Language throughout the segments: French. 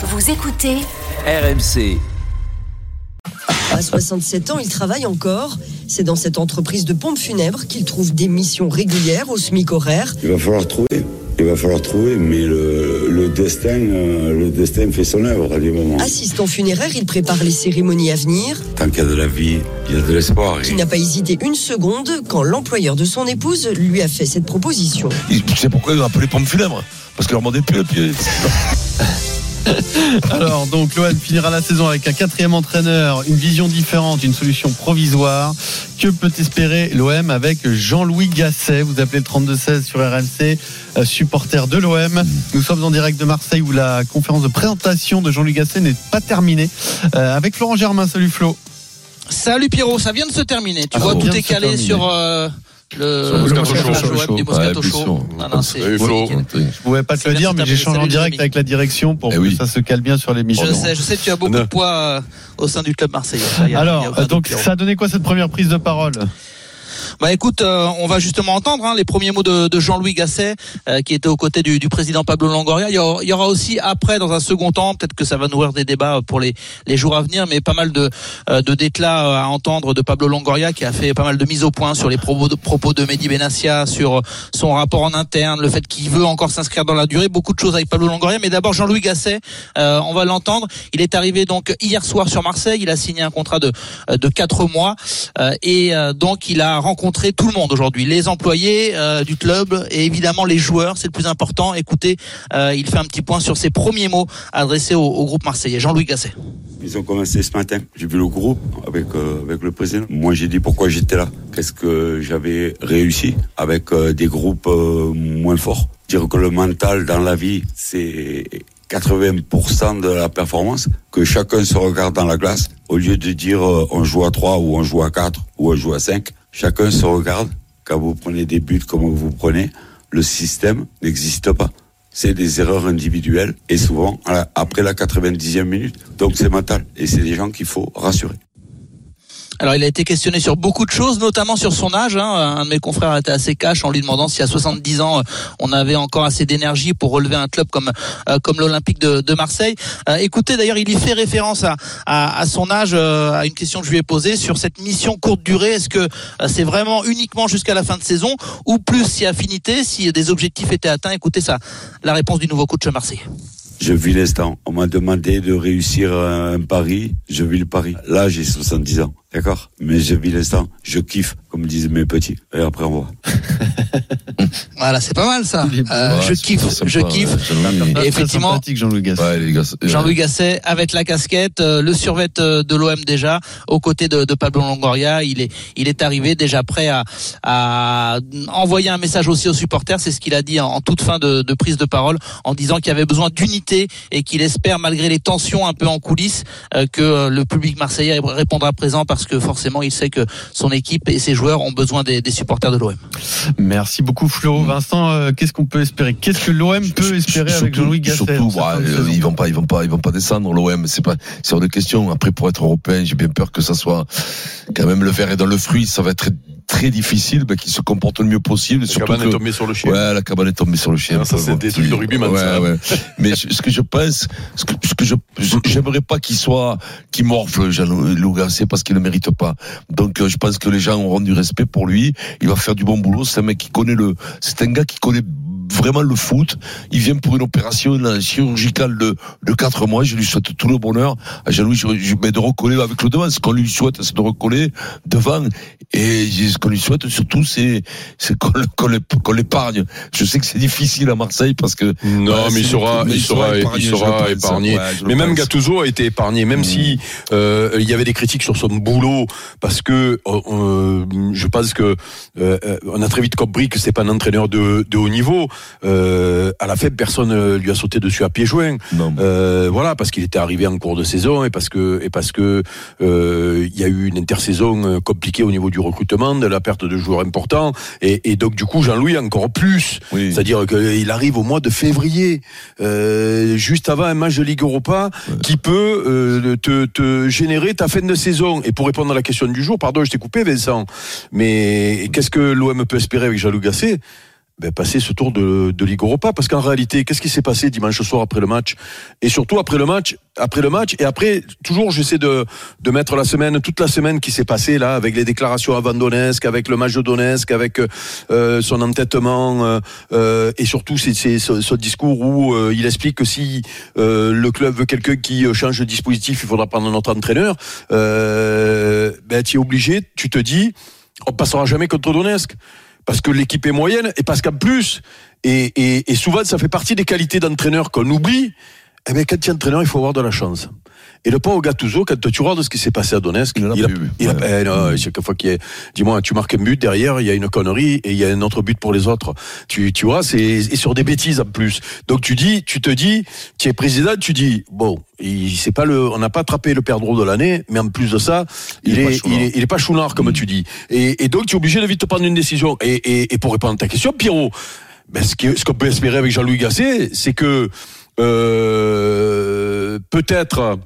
Vous écoutez RMC. À 67 ans, il travaille encore. C'est dans cette entreprise de pompes funèbres qu'il trouve des missions régulières au SMIC horaire. Il va falloir trouver. Il va falloir trouver, mais le, le destin, euh, le destin fait son œuvre à des moments. Assistant funéraire, il prépare les cérémonies à venir. Tant qu'il y a de la vie, il y a de l'espoir. Il n'a pas hésité une seconde quand l'employeur de son épouse lui a fait cette proposition. Tu sais pourquoi ils ont appelé pompes funèbres? Parce que leur demandait plus le pied. Alors, donc, l'OM finira la saison avec un quatrième entraîneur, une vision différente, une solution provisoire. Que peut espérer l'OM avec Jean-Louis Gasset? Vous appelez le 32-16 sur RMC, euh, supporter de l'OM. Nous sommes en direct de Marseille où la conférence de présentation de Jean-Louis Gasset n'est pas terminée. Euh, avec Florent Germain, salut Flo. Salut Pierrot, ça vient de se terminer. Tu Ah, vois, tout est calé sur euh, le, Sur le le Moscato Show, Moscato Flo. nickel. Je pouvais pas te le dire, mais j'échange en direct avec la direction pour Eh que ça se cale bien sur l'émission. Je sais, je sais que tu as beaucoup de poids euh, au sein du club marseillais. Alors, donc, ça a donné quoi cette première prise de parole? Bah écoute, euh, on va justement entendre hein, les premiers mots de, de Jean-Louis Gasset, euh, qui était aux côtés du, du président Pablo Longoria. Il y, aura, il y aura aussi après, dans un second temps, peut-être que ça va nourrir des débats pour les, les jours à venir, mais pas mal de, euh, de déclats euh, à entendre de Pablo Longoria, qui a fait pas mal de mises au point sur les propos de, propos de Mehdi Benassia, sur son rapport en interne, le fait qu'il veut encore s'inscrire dans la durée, beaucoup de choses avec Pablo Longoria. Mais d'abord Jean-Louis Gasset, euh, on va l'entendre. Il est arrivé donc hier soir sur Marseille. Il a signé un contrat de de quatre mois euh, et euh, donc il a rencontré tout le monde aujourd'hui, les employés euh, du club et évidemment les joueurs, c'est le plus important. Écoutez, euh, il fait un petit point sur ses premiers mots adressés au, groupe marseillais. Jean-Louis Gasset. Ils ont commencé ce matin. J'ai vu le groupe avec, euh, avec le président. Moi, j'ai dit pourquoi j'étais là. Qu'est-ce que j'avais réussi avec des groupes moins forts. Dire que le mental dans la vie, c'est 80% de la performance. Que chacun se regarde dans la glace. Au lieu de dire on joue à 3 ou on joue à 4 ou on joue à 5, chacun se regarde. Quand vous prenez des buts comme vous prenez, le système n'existe pas c'est des erreurs individuelles et souvent après la 90e minute. Donc c'est mental et c'est des gens qu'il faut rassurer. Alors il a été questionné sur beaucoup de choses, notamment sur son âge. hein. Un de mes confrères était assez cash en lui demandant si à 70 ans euh, on avait encore assez d'énergie pour relever un club comme euh, comme l'Olympique de, Marseille. Euh, écoutez, d'ailleurs, il y fait référence à, à, son âge, à une question que je lui ai posée sur cette mission courte durée. Est-ce que c'est vraiment uniquement jusqu'à la fin de saison ou plus si affinité, si des objectifs étaient atteints? Écoutez ça, la réponse du nouveau coach marseillais. Je vis l'instant. On m'a demandé de réussir un pari. Je vis le pari. Là, j'ai 70 ans. D'accord Mais je vis l'instant. Je kiffe, comme disent mes petits. Et après, on voit. Voilà, c'est pas mal ça. Euh, Ouais, je kiffe, sympa, je kiffe. ouais. Et effectivement, Jean-Louis Gasset. Ouais, Jean-Louis Gasset avec la casquette, euh, le survêt euh, de l'OM déjà, aux côtés de, de Pablo Longoria. Il est, il est arrivé déjà prêt à, à envoyer un message aussi aux supporters. C'est ce qu'il a dit en, en toute fin de, de prise de parole, en disant qu'il y avait besoin d'unité et qu'il espère, malgré les tensions un peu en coulisses, euh, que le public marseillais répondra présent parce que forcément il sait que son équipe et ses joueurs ont besoin des, des supporters de l'OM. Merci beaucoup Flo. Vincent, euh, qu'est-ce qu'on peut espérer? Qu'est-ce que l'OM peut espérer avec Surtout- Jean-Louis Gasset Surtout, bah, euh, ils vont pas, ils vont pas, ils vont pas descendre. L'OM, c'est pas, c'est hors de question. Après, pour être européen, j'ai bien peur que ça soit quand même le verre est dans le fruit. Ça va être très, difficile, bah, qu'ils se comportent le mieux possible. La surtout cabane que- est tombée sur le chien. Ouais, la cabane est tombée sur le chien. Ah, ça, c'est des trucs de rugbyman, Ouais, ça. ouais. Mais ce ce que je pense, ce que, ce que je, j'aimerais pas qu'il soit, qu'il morfle, Jean-Louis Gasset, parce qu'il ne mérite pas. Donc, euh, je pense que les gens auront du respect pour lui. Il va faire du bon boulot. C'est un mec qui connaît le, c'est un gars qui connaît vraiment le foot. Il vient pour une opération chirurgicale de, de 4 mois. Je lui souhaite tout le bonheur. À Jean-Louis, je, je, mais de recoller avec le devant. Ce qu'on lui souhaite, c'est de recoller devant. Et ce qu'on lui souhaite surtout, c'est, qu'on, l'épargne. Je sais que c'est difficile à Marseille parce que. Non, mais il sera, il sera, il sera épargné. Ouais, mais même pense. Gattuso a été épargné, même Mm. si euh, il y avait des critiques sur son boulot, parce que euh, euh, je pense que euh, euh, on a très vite compris que c'est pas un entraîneur de, de haut niveau. Euh, à la fin, personne euh, lui a sauté dessus à pieds joints. Non. Euh, voilà, parce qu'il était arrivé en cours de saison et parce que et parce que euh, il y a eu une intersaison compliquée au niveau du recrutement, de la perte de joueurs importants, et, et donc du coup Jean-Louis encore plus. Oui. C'est-à-dire qu'il arrive au mois de février, juste avant un match de Ligue Europa, qui peut te, te générer ta fin de saison. Et pour répondre à la question du jour, pardon, je t'ai coupé, Vincent, mais qu'est-ce que l'OM peut espérer avec Jean-Louis Gasset? Ben, passer ce tour de, de Ligue Europa. Parce qu'en réalité, qu'est-ce qui s'est passé dimanche soir après le match? Et surtout après le match, après le match, et après, toujours j'essaie de, mettre la semaine, toute la semaine qui s'est passée là, avec les déclarations avant Donetsk, avec le match de Donetsk, avec euh, son entêtement, euh, euh, et surtout c'est, ce, discours où il explique que si le club veut quelqu'un qui change de dispositif, il faudra prendre notre entraîneur. Ben, tu es obligé, tu te dis, on passera jamais contre Donetsk parce que l'équipe est moyenne et parce qu'en plus, et, et, souvent ça fait partie des qualités d'entraîneur qu'on oublie, eh bien, quand tu es entraîneur, il faut avoir de la chance. Et le pauvre Gattuso, quand tu regardes ce qui s'est passé à Donetsk, Il a il a, plus il a- Ouais. eh non, chaque fois qu'il y a, dis-moi, tu marques un but derrière, il y a une connerie et il y a un autre but pour les autres. Tu, tu vois, c'est et sur des bêtises en plus. Donc tu dis, tu te dis, tu es président, tu dis, bon, il c'est pas le, on n'a pas attrapé le perdreau de l'année, mais en plus de ça, il, est est, il est, il est pas chounard comme tu dis. Et, et donc tu es obligé de vite prendre une décision. Et, et, et pour répondre à ta question, Pierrot, ben, ce qu'on peut espérer avec Jean-Louis Gasset, c'est que peut-être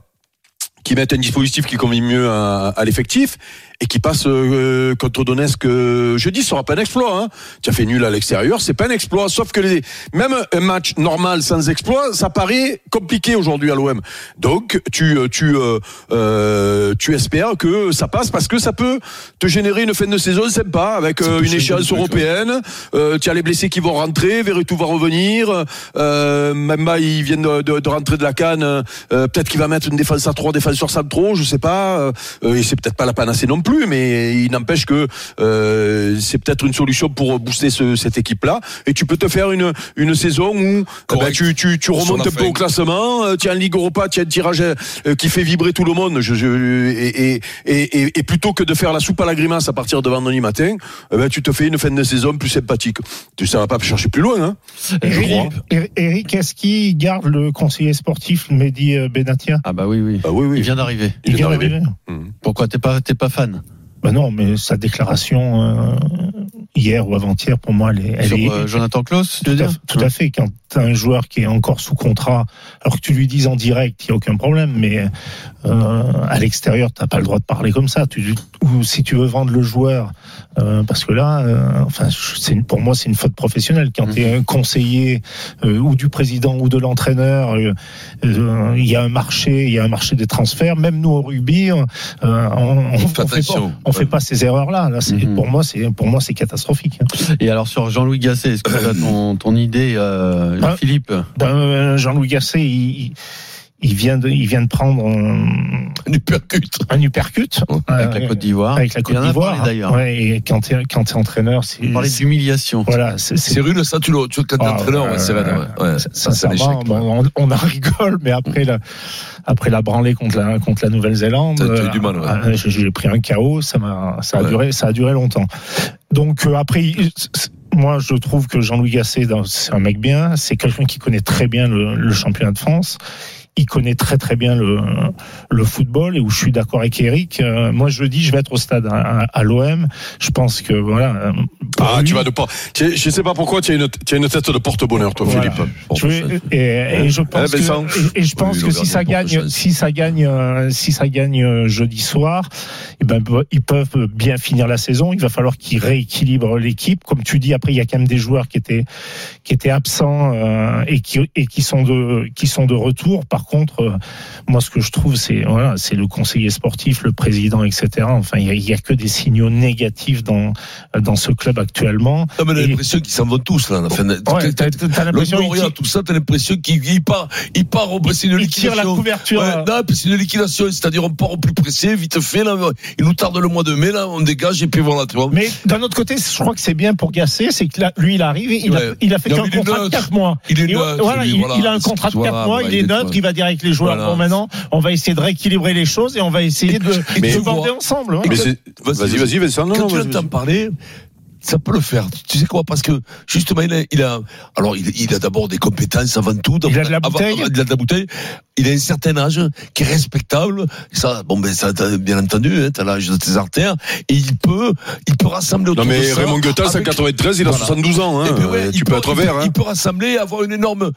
qui mettent un dispositif qui convient mieux à l'effectif et qui passe euh, contre Donetsk euh, jeudi, ce sera pas un exploit. Hein. Tu as fait nul à l'extérieur, c'est pas un exploit. Sauf que les, même un match normal sans exploit, ça paraît compliqué aujourd'hui à l'OM. Donc tu euh, tu euh, euh, tu espères que ça passe parce que ça peut te générer une fin de saison sympa avec euh, une échéance européenne. Euh, tu as les blessés qui vont rentrer, Verretou va revenir. Euh, Memba, il vient de, de, de rentrer de la canne. Euh, peut-être qu'il va mettre une défense à trois défenseurs centraux, je sais pas. Euh, et c'est peut-être pas la panacée non plus, mais il n'empêche que euh, c'est peut-être une solution pour booster ce- cette équipe-là. Et tu peux te faire une, une saison où eh ben, tu, tu, remontes un peu au classement. euh, Tu as en Ligue Europa, tu as un tirage euh, qui fait vibrer tout le monde. Je, je- et, et, et, et- et plutôt que de faire la soupe à la grimace à partir de vendredi matin, eh ben, tu te fais une fin de saison plus sympathique. Tu ça va pas chercher plus loin. Hein. Je crois. Eric, Eric, est-ce qu'il garde le conseiller sportif Mehdi euh, Benatia? Ah bah oui, oui. Ah oui, oui. Il vient d'arriver. Il vient d'arriver. Hum. Pourquoi? T'es pas, t'es pas fan? Bah non, mais sa déclaration euh, hier ou avant-hier, pour moi, elle est, elle Sur est- euh, Jonathan Klaus, tout, à, tout à fait. Quand un joueur qui est encore sous contrat, alors que tu lui dises en direct, il n'y a aucun problème, mais euh, à l'extérieur, tu n'as pas le droit de parler comme ça. Tu, ou si tu veux vendre le joueur, euh, parce que là, euh, enfin, c'est une- pour moi, c'est une faute professionnelle. Quand Mhm. tu es un conseiller ou du président ou de l'entraîneur, il y a un marché, il y a un marché des transferts. Même nous au rugby, on, on fait pas, fait ces erreurs-là. Là, c'est Mhm. pour moi, c'est pour moi, c'est catastrophique. Et alors sur Jean-Louis Gasset, est-ce que tu as ton, ton idée, euh, Ah. Philippe Ben, euh, Jean-Louis Gasset, il, il- vient de, il vient de prendre un, Un uppercut. un uppercut avec euh, la Côte d'Ivoire avec la Côte d'Ivoire. d'ailleurs. Ouais, et quand tu es, quand t'es entraîneur, c'est On parlait c'est- d'humiliation. voilà, c'est C'est c'est- rude, ça, tu le, tu, quand t'es Ah, entraîneur, euh, ouais, c'est vrai, ouais. sincèrement, bon, on, on en rigole, mais après la, après la branlée contre la, contre la Nouvelle-Zélande, T'as- t'as eu du mal, ouais. euh, j'ai j'ai pris un chaos, ça m'a, ça a Ouais. duré, ça a duré longtemps. Donc euh, après, moi je trouve que Jean-Louis Gasset, c'est un mec bien, c'est quelqu'un qui connaît très bien le, le championnat de France. Il connaît très très bien le, le football et où je suis d'accord avec Eric. euh, moi je dis, je vais être au stade à, à- à l'OM. Je pense que voilà. euh, Ah, lui- tu vas de pas. Je sais pas pourquoi tu as une, tu as une tête de porte-bonheur, toi, Voilà. Philippe. Bon, Je vais- et, et je pense Eh, que, et, et je pense Oui, que si ça gagne, si ça gagne, euh, si ça gagne jeudi soir, eh ben ils peuvent bien finir la saison. Il va falloir qu'ils rééquilibrent l'équipe. Comme tu dis, après il y a quand même des joueurs qui étaient qui étaient absents euh, et qui et qui sont de qui sont de retour. Par contre, euh, moi ce que je trouve c'est voilà, c'est le conseiller sportif, le président, etc. Enfin, il y a, que des signaux négatifs dans dans ce club actuellement. Non, mais l'impression qu'ils s'en vont tous, là, à la fin de- Ouais, Le tout ça, t'as l'impression qu'il il part, il part au c'est une il tire la liquidation. couverture. Ouais, euh, non, c'est une liquidation, c'est-à-dire on part au plus pressé, vite fait, là, il nous tarde le mois de mai, là, on dégage, et puis voilà, tu vois. Mais d'un autre côté, je crois que c'est bien pour Gasset, c'est que là, lui, il arrive, il, Ouais. a, il a fait qu'un contrat de neutre. 4 mois. Il est Et neutre, voilà, lui, il, voilà. il a un contrat de 4 Voilà, mois, il est neutre, il va dire avec les joueurs, Voilà. bon maintenant, on va essayer de rééquilibrer les choses et on va essayer de, bander vois- ensemble. hein. Vas-y, vas-y, Vincent. Non, Quand non, tu l'entends parler, ça peut le faire. Tu sais quoi? Parce que justement, il a, il a alors il, il a d'abord des compétences avant tout. Il a de la bouteille. avant- il a de la bouteille. Il a un certain âge qui est respectable. Ça, bon, ben, ça, bien entendu, hein, t'as l'âge de tes artères, et il peut, il peut rassembler autour Non mais de ça. Raymond Goethals, avec- 93, il a Voilà. 72 ans. Hein. Ben ouais, il tu peux peut- être il peut- vert. Hein. Il peut rassembler, avoir une énorme,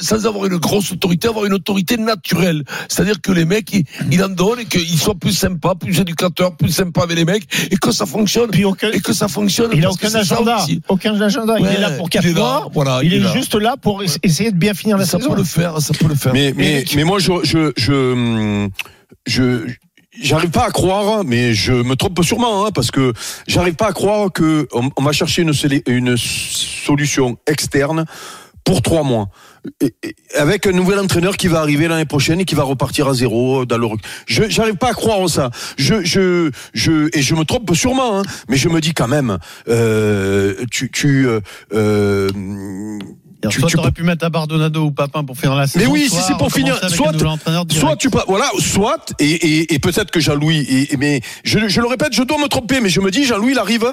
sans- avoir une grosse autorité, avoir une autorité naturelle. C'est-à-dire que les mecs, ils, ils en donnent et qu'ils soient plus sympas, plus éducateurs, plus sympas avec les mecs, et que ça fonctionne. Puis aucun, Et que ça fonctionne. il a parce que aucun c'est ça agenda. Aucun agenda. il est là pour il 4 est là, mois. voilà, il, est, là. juste là pour es- essayer de bien finir la Ça saison. peut le faire, ça peut le faire. Mais, mais, Eric. mais moi, je, je, je, je, j'arrive pas à croire, mais je me trompe sûrement, hein, parce que j'arrive pas à croire que on, on va chercher une, solution externe pour trois mois. Avec un nouvel entraîneur qui va arriver l'année prochaine et qui va repartir à zéro. Je j'arrive pas à croire ça. Je je je et je me trompe sûrement, hein, mais je me dis quand même, euh, tu tu euh, euh, Alors, Tu- soit tu t'aurais peux- pu mettre Abardonado ou Papin pour finir la saison. oui, si c'est pour finir, soit-. Soit tu pas, voilà, soit et, et, et peut-être que Jean-Louis, et- mais je, je le répète, je dois me tromper, mais je me dis Jean-Louis, il arrive.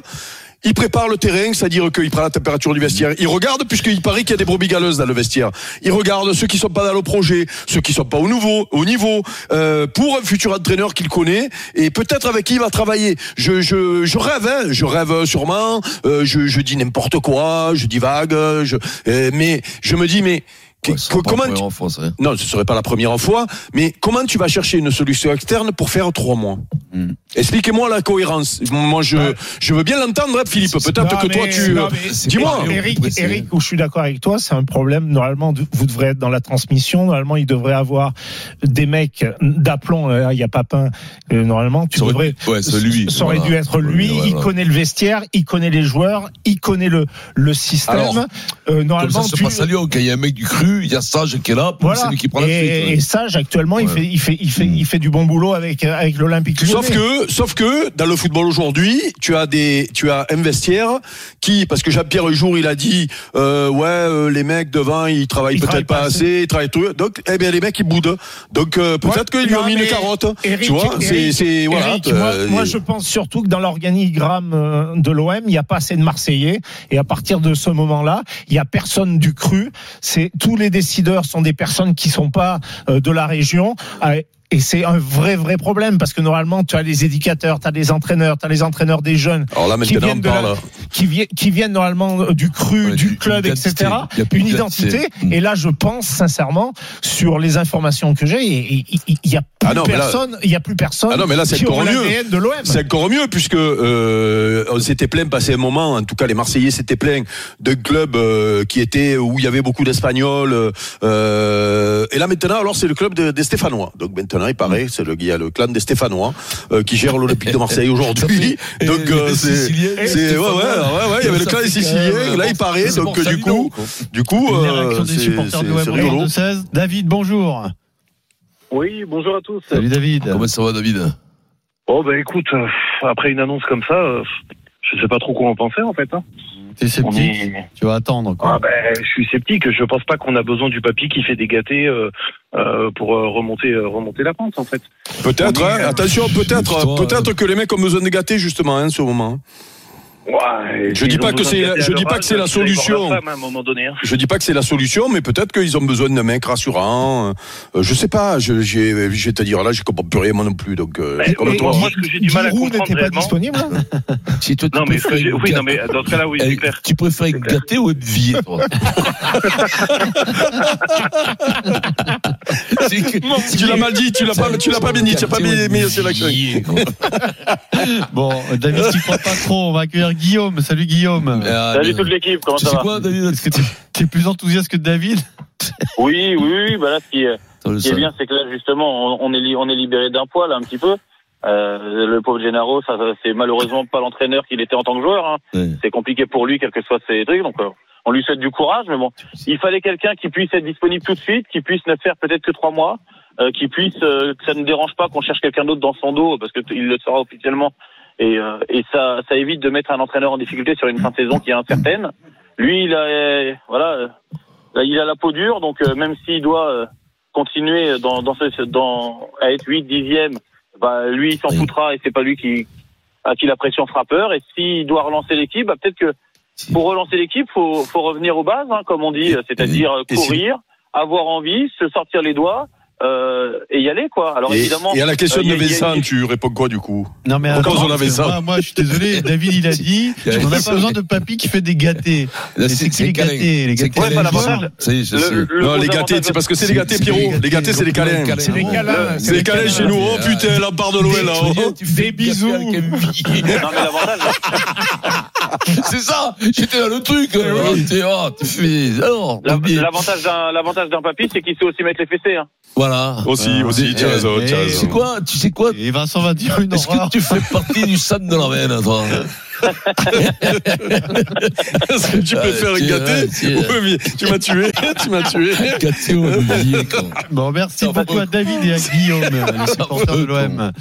Il prépare le terrain, c'est-à-dire qu'il prend la température du vestiaire. Il regarde, puisqu'il paraît qu'il y a des brebis galeuses dans le vestiaire. Il regarde ceux qui sont pas dans le projet, ceux qui sont pas au niveau, au niveau, euh, pour un futur entraîneur qu'il connaît et peut-être avec qui il va travailler. Je, rêve, hein, je rêve sûrement. euh, je, dis n'importe quoi, je divague, je, euh, mais je me dis mais Ouais, pas comment la tu- première fois, ça, hein. non, ce serait pas la première fois, mais comment tu vas chercher une solution externe pour faire trois mois Hmm. Expliquez-moi la cohérence. Moi, je, Ouais. je veux bien l'entendre, hein, Philippe. Peut-être que toi, tu. Dis-moi. pas- Eric. Eric, où je suis d'accord avec toi, c'est un problème. Normalement, vous devrez être dans la transmission. Normalement, il devrait avoir des mecs d'aplomb. Euh, Il y a Papin. euh, Normalement, tu Ça aurait- devrais. ouais, c'est lui. Ça aurait Voilà. dû être lui. Ouais, il connaît le vestiaire, il connaît les joueurs, il connaît le le système. Alors, Euh, Comme normalement, ça se tu- passe à Lyon, quand il y a un mec du cru, il y a Sage qui est là, voilà. c'est lui qui prend la suite. et Sage actuellement, il fait, il fait, il fait, il fait du bon boulot avec avec l'Olympique Lyonnais. Sauf que, sauf que, dans le football aujourd'hui, tu as des, tu as un vestiaire qui, parce que Jean-Pierre Jour, il a dit, euh, ouais, euh, les mecs devant, ils travaillent Ils peut-être travaillent pas pas assez, ils travaillent tout. Donc, eh bien, les mecs, ils boudent. Donc, euh, peut-être Ouais, qu'ils lui ont mis une carotte. Eric, tu vois, c'est, Eric, c'est, voilà. Eric, moi, euh, moi, je pense surtout que dans l'organigramme euh, de l'OM, il n'y a pas assez de Marseillais. Et à partir de ce moment-là, il n'y a personne du cru. C'est tous les décideurs sont des personnes qui sont pas euh, de la région. Et c'est un vrai, vrai problème parce que normalement, tu as les éducateurs, tu as les entraîneurs, tu as les entraîneurs des jeunes Alors là, qui viennent, de la- qui, viennent, qui viennent normalement du cru, Ouais, du club, etc. Il y a plus Une identité. Mm. Et là, je pense sincèrement, sur les informations que j'ai, il n'y a plus Ah non, là- personne, il y a plus personne Ah non, mais là, c'est encore mieux. de l'OM. C'est encore mieux puisque euh, on s'était plaint passé un moment, en tout cas les Marseillais s'étaient plaints d'un club euh, qui était où il y avait beaucoup d'Espagnols. euh, et là maintenant, alors c'est le club de- des Stéphanois. Donc maintenant, il paraît, c'est le, il y a le clan des Stéphanois euh, qui gère l'Olympique de Marseille aujourd'hui. Donc euh, c'est ouais, ouais, ouais, ouais, il y avait le clan des Siciliens. Là, il paraît. Donc pour du coup, du coup, euh, c'est supporters c'est- de l'OM c'est au rigolo. 16 David, bonjour. Oui, bonjour à tous. Salut David. Comment ça va, David? Oh bah écoute, euh, après une annonce comme ça, euh, je sais pas trop quoi en penser en fait. Hein. T'es sceptique est- Tu vas attendre quoi. Ah ben, je suis sceptique. Je pense pas qu'on a besoin du papy qui fait des gâtés euh, euh, pour euh, remonter euh, remonter la pente en fait. Peut-être, hein, attention, peut-être, peut-être que les mecs ont besoin de gâter justement, hein, ce moment. Ouais, Je dis pas que c'est- je à dis pas que c'est la solution. femme, à un moment donné. hein. Je dis pas que c'est la solution, mais peut-être qu'ils ont besoin d'un mec rassurant. Euh, je sais pas. Je, j'ai, vais te dire là, je comprends plus rien moi non plus. Donc, euh, Mais- comme mais toi. moi, ce que j'ai du mal à Giroud comprendre n'était pas réellement- disponible. Si toi, tu Non mais, ce que préfères j'ai- une oui, non gâte- mais dans ce cas-là, oui, Eh, c'est clair. Tu préfères gâtée ou être tu l'as mal dit, tu l'as pas, tu l'as pas bien dit, tu l'as pas bien mis. Bon, David, tu crois pas trop. On va accueillir Guillaume. Salut Guillaume. Ah, Salut toute l'équipe, comment Tu ça sais va quoi, David Est-ce que t'es t'es plus enthousiaste que David Oui, oui, oui. Bah là, ce qui est, Ce qui bien, c'est que là, justement, on, on est, li- on est libéré d'un poil un petit peu. Euh, le pauvre Gennaro, ça, ça, c'est malheureusement pas l'entraîneur qu'il était en tant que joueur. Hein. Ouais. C'est compliqué pour lui, quels que soient ses trucs. Donc, euh, on lui souhaite du courage, mais bon, il fallait quelqu'un qui puisse être disponible tout de suite, qui puisse ne faire peut-être que trois mois, euh, qui puisse, euh, que ça ne dérange pas qu'on cherche quelqu'un d'autre dans son dos, parce que t- il le sera officiellement. Et, euh, et ça, ça évite de mettre un entraîneur en difficulté sur une fin de saison qui est incertaine. Lui, il a, voilà, euh, là, il a la peau dure, donc euh, même s'il doit euh, continuer dans, dans, ce, dans à être 8 dixième, bah, lui, il s'en foutra et c'est pas lui qui à qui la pression fera peur. Et s'il doit relancer l'équipe, bah, peut-être que pour relancer l'équipe, faut, faut revenir aux bases, hein, comme on dit, c'est-à-dire courir, avoir envie, se sortir les doigts, euh, et y aller quoi. Alors Et, évidemment. et à la question euh, de a- y a- Vincent, tu réponds quoi du coup? Non mais Pourquoi attends, on avait ça moi, moi, je suis désolé, David il a dit, on n'a pas besoin de papy qui fait des gâtés. C'est qui les gâtés Les gâtés, Ouais, l'avantage- Non, les gâtés, c'est parce que c'est les gâtés, c'est- Pierrot. Les gâtés, c'est les câlins. C'est les câlins. C'est les câlins chez nous. Oh putain, la part de l'OL là. Tu fais Des bisous. Non mais l'avantage. C'est ça, j'étais dans le truc. Oh, t'es- oh. L'avantage d'un l'avantage d'un papy, c'est qu'il sait aussi mettre les fessées. Hein. Voilà. Aussi, Ah, aussi, tu sais quoi Tu sais quoi Et Vincent va dire une Est-ce que tu fais partie du sang de la veine, toi Est-ce que tu Ah, préfères. Ouais, mais Tu m'as tué, tu m'as tué. Gâté au. Bon, merci beaucoup à. David et à Guillaume, les supporters de l'OM.